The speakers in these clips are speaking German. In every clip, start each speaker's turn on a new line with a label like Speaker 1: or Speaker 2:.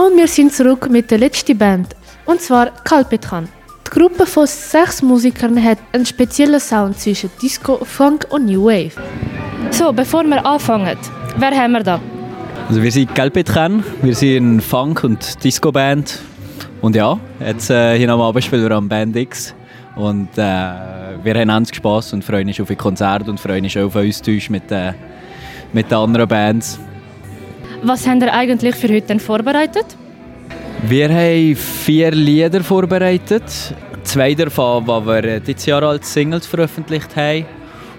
Speaker 1: Und wir sind zurück mit der letzten Band, und zwar Kalpetran. Die Gruppe von sechs Musikern hat einen speziellen Sound zwischen Disco, Funk und New Wave. So, bevor wir anfangen, wer haben wir da?
Speaker 2: Also wir sind Kalpetran, wir sind eine Funk- und Disco-Band. Und ja, jetzt äh, hier am Abend spielen wir am Band X. Und äh, wir haben ganz Spass und freuen uns auf die Konzerte und freuen uns auch auf Austausch mit, äh, mit den anderen Bands.
Speaker 1: Was habt ihr eigentlich für heute denn vorbereitet?
Speaker 2: Wir haben vier Lieder vorbereitet. Zwei davon, die wir dieses Jahr als Singles veröffentlicht haben.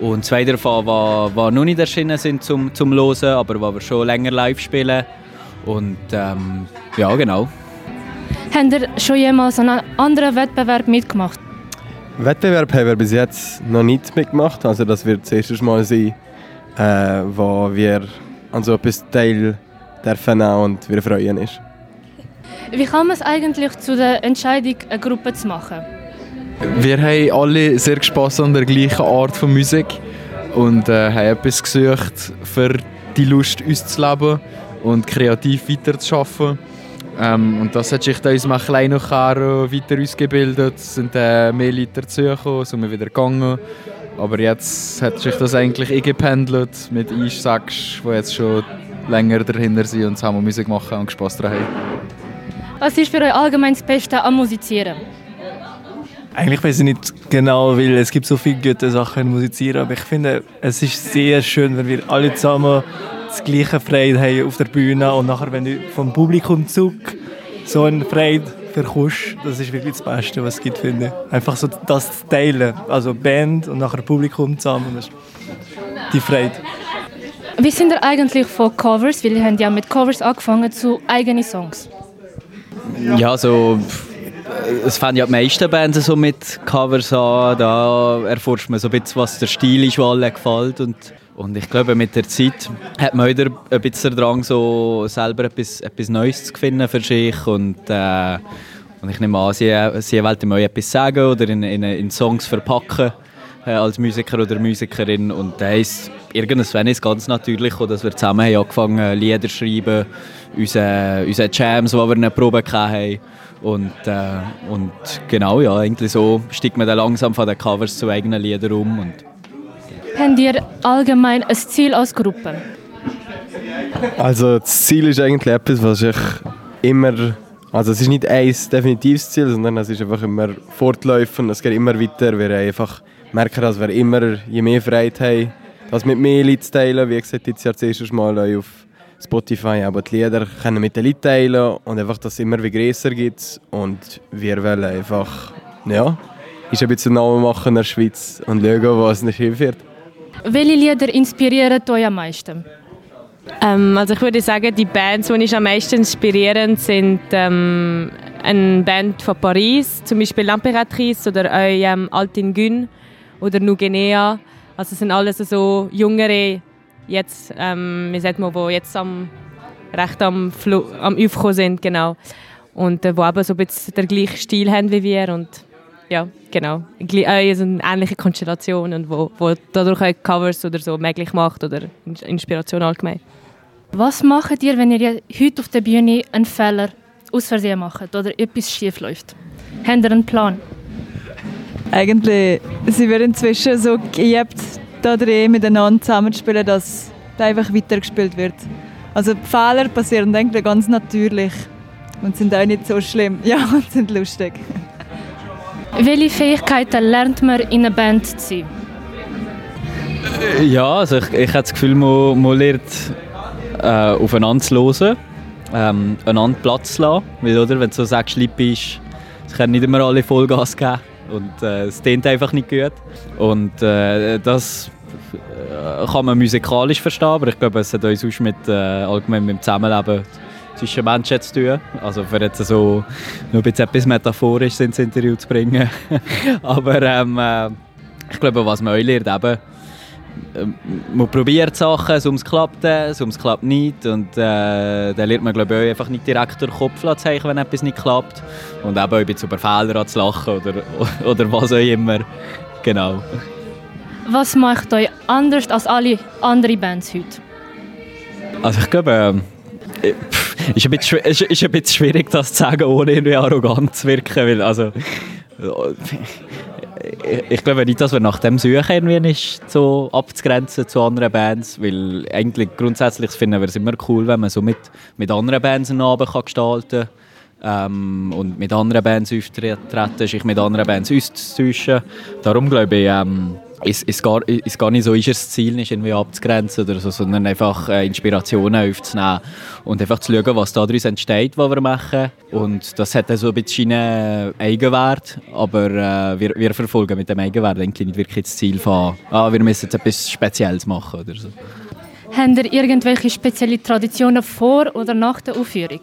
Speaker 2: Und zwei davon, die, die noch nicht erschienen sind zum, zum Hören, aber die wir schon länger live spielen. Und ähm, ja, genau.
Speaker 1: Habt ihr schon jemals an einem anderen Wettbewerb mitgemacht?
Speaker 3: Wettbewerb haben wir bis jetzt noch nicht mitgemacht. Also das wird das erste Mal sein, äh, wo wir an so etwas teil dürfen und wir freuen uns.
Speaker 1: Wie kam es eigentlich zu der Entscheidung, eine Gruppe zu machen?
Speaker 4: Wir haben alle sehr Spass an der gleichen Art von Musik und äh, haben etwas gesucht, für die Lust uns zu leben und kreativ weiterzuarbeiten. Ähm, und das hat sich dann uns mal klein noch weiter ausgebildet, es sind äh, mehr Leute dazugekommen, sind wir wieder gegangen. Aber jetzt hat sich das eigentlich eingependelt mit Sachs, die jetzt schon länger dahinter sind und zusammen Musik machen und Spass daran haben.
Speaker 1: Was ist für euch allgemein das Beste am Musizieren?
Speaker 5: Eigentlich weiß ich nicht genau, weil es gibt so viele gute Sachen im Musizieren, aber ich finde, es ist sehr schön, wenn wir alle zusammen das gleiche Freude haben auf der Bühne und nachher, wenn du vom Publikum zurück so eine Freude verkommst, das ist wirklich das Beste, was es gibt, finde ich. Einfach so das zu teilen, also Band und nachher Publikum zusammen, das ist die Freude.
Speaker 1: Wie sind ihr eigentlich von Covers, weil ihr habt ja mit Covers angefangen, zu eigenen Songs?
Speaker 2: Ja, so es fangen ja die meisten Bands so mit Covers an. Da erforscht man so ein bisschen, was der Stil ist, der allen gefällt. Und, und ich glaube, mit der Zeit hat man wieder ein bisschen Drang, so selber etwas, etwas Neues zu finden für sich. Und, äh, und ich nehme an, sie, sie wollen mir etwas sagen oder in, in, in Songs verpacken äh, als Musiker oder Musikerin. Und da ist irgendwann ist ganz natürlich, dass wir zusammen haben angefangen Lieder zu schreiben, unsere, unsere Jams, die wir in der Probe hatten. Und, äh, und genau, ja, eigentlich so steigt man dann langsam von den Covers zu eigenen Liedern um. Und
Speaker 1: Ihr allgemein ein Ziel als Gruppe?
Speaker 3: Also das Ziel ist eigentlich etwas, was ich immer, also es ist nicht ein definitives Ziel, sondern es ist einfach immer fortlaufend, es geht immer weiter. Wir einfach merken, dass wir immer, je mehr Freiheit haben, das mit mehr Leuten zu teilen. Wie gesagt, jetzt Jahr das erste Mal auf Spotify aber die Lieder können mit den Leuten teilen und einfach, dass es immer wie größer gibt und wir wollen einfach, ja, ist ein bisschen Namen machen in der Schweiz und schauen, was nicht hilft.
Speaker 1: Welche Lieder inspirieren euch am meisten?
Speaker 6: Ähm, also ich würde sagen, die Bands, die mich am meisten inspirieren, sind ähm, eine Band von Paris, zum Beispiel L'Imperatrice oder auch ähm, Altin Gün oder Nugenea. Also es sind alles so jüngere jetzt, ähm, wie man, wo jetzt am, recht am, Fl am Aufkommen sind, genau. Und äh, wo eben so ein bisschen den gleichen Stil haben wie wir und ja, genau. Äh, also eine ähnliche Konstellation und wo, wo dadurch auch Covers oder so möglich macht oder Inspiration allgemein.
Speaker 1: Was macht ihr, wenn ihr heute auf der Bühne einen Fehler aus Versehen macht oder etwas schief läuft? Habt ihr einen Plan?
Speaker 7: Eigentlich sind wir inzwischen so geübt, da drin miteinander zusammenspielen, dass da einfach weitergespielt wird. Also die Fehler passieren eigentlich ganz natürlich und sind auch nicht so schlimm. Ja, und sind lustig.
Speaker 1: Welche Fähigkeiten lernt man in einer Band zu sein?
Speaker 2: Ja, also ich, ich habe das Gefühl, man, man lernt äh, aufeinander zu hören, ähm, einander Platz zu lassen. Weil, oder, wenn du so sagst, lieb bist, es können nicht immer alle Vollgas geben. Und äh, es klingt einfach nicht gut. Und äh, das äh, kann man musikalisch verstehen, aber ich glaube, es hat uns sonst mit, äh, allgemein mit dem Zusammenleben zwischen Menschen zu tun. Also für jetzt so nur ein etwas metaphorisch ins Interview zu bringen. aber ähm, äh, ich glaube, was man auch lernt, eben, ähm, man probiert Sachen, sonst klappt es, sonst klappt nicht und äh, dann lernt man glaube ich einfach nicht direkt den Kopf zu zeigen, wenn etwas nicht klappt und eben ein bisschen über Fehler zu lachen oder, oder was auch immer, genau.
Speaker 1: Was macht euch anders als alle anderen Bands heute?
Speaker 2: Also ich glaube, äh, ist, ein bisschen, ist, ist ein bisschen schwierig, das zu sagen, ohne irgendwie arrogant zu wirken. Weil, also, ich, glaube nicht, dass wir nach dem suchen, irgendwie ist so abzugrenzen zu anderen Bands. Weil eigentlich grundsätzlich finden wir es immer cool, wenn man so mit, mit anderen Bands einen Abend gestalten kann. Ähm, und mit anderen Bands auftreten, sich mit anderen Bands auszutauschen. Darum glaube ich, ähm, ist, ist, gar, ist gar nicht so ist das Ziel, nicht irgendwie abzugrenzen oder so, sondern einfach äh, Inspirationen aufzunehmen und einfach zu schauen, was daraus entsteht, was wir machen. Und das hat dann so ein bisschen einen Eigenwert, aber äh, wir, wir verfolgen mit dem Eigenwert eigentlich nicht wirklich das Ziel von, ah, wir müssen jetzt etwas Spezielles machen oder so.
Speaker 8: Habt ihr irgendwelche spezielle Traditionen vor oder nach der Aufführung?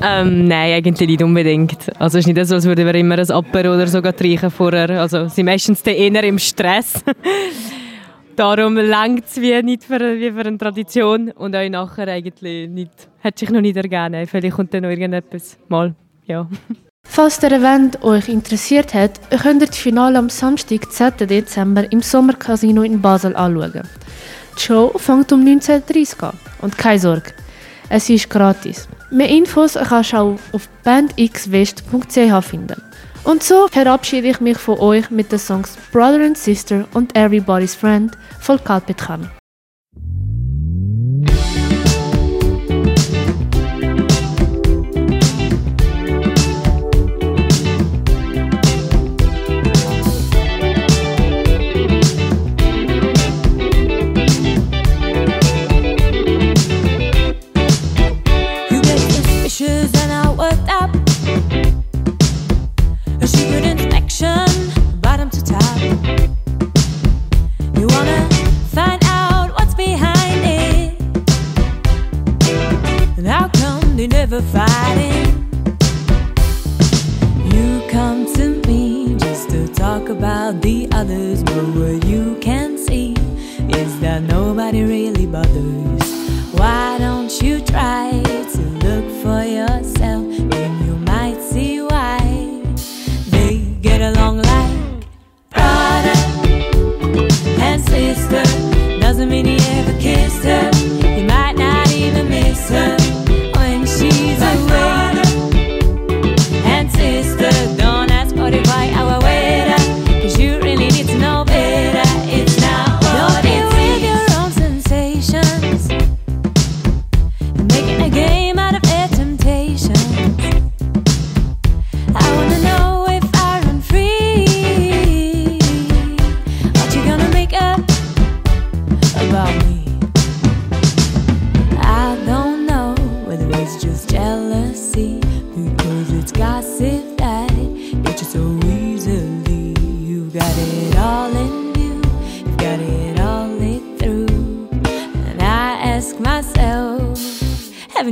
Speaker 6: Ähm, nein, eigentlich nicht unbedingt. Also es ist nicht so, als würden wir immer ein Apero oder so trinken vorher. Also sie sind meistens eher im Stress. Darum langt es wie nicht für, wie für eine Tradition und auch nachher eigentlich nicht. Hat sich noch nicht ergeben. Vielleicht kommt dann noch irgendetwas mal. Ja.
Speaker 8: Falls der Event euch interessiert hat, könnt ihr das Finale am Samstag, 10. Dezember im Sommercasino in Basel anschauen. Die Show fängt um 19.30 Uhr an. Und keine Sorge, es ist gratis. Mehr Infos kannst du auch auf bandxwest.ch finden. Und so verabschiede ich mich von euch mit den Songs Brother and Sister und Everybody's Friend von Kalpit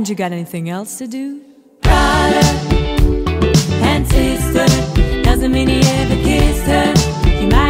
Speaker 9: you got anything else to do? Brother and sister doesn't mean he ever kissed her. He might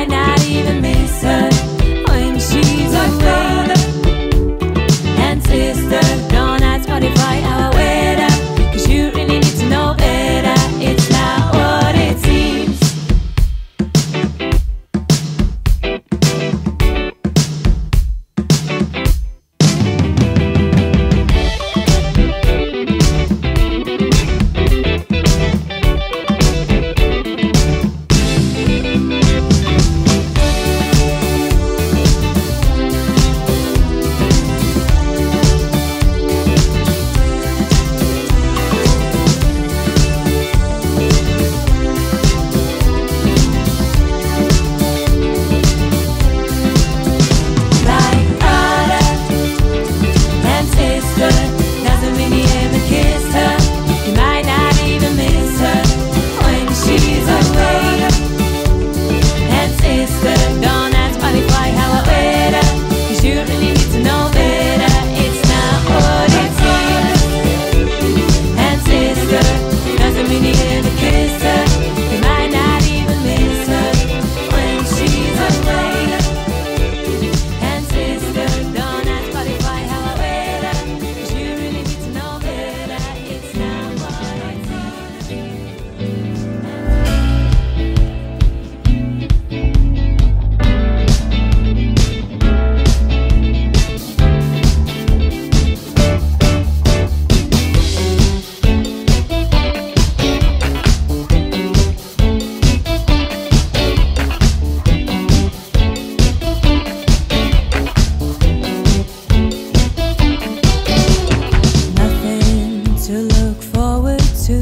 Speaker 8: forward to.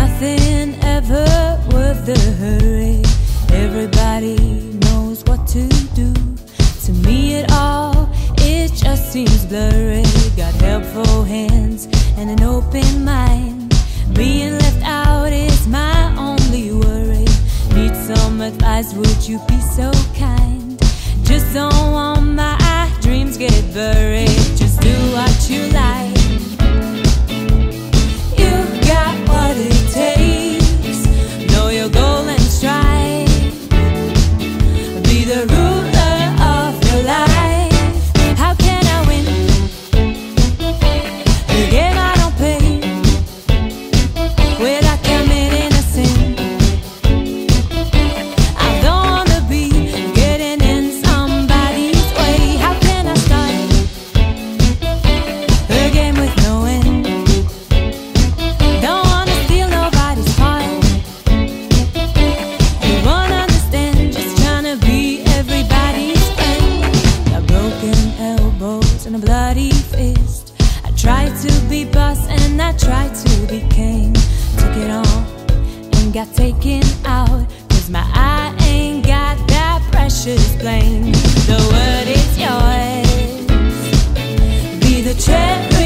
Speaker 8: Nothing ever worth the hurry. Everybody knows what to do. To me, it all it just seems blurry. Got helpful hands and an open mind. Being left out is my only worry. Need some advice? Would you be so kind? Just don't want my dreams get buried. Just got taken out. Cause my eye ain't got that precious blame. The word is yours. Be the champion.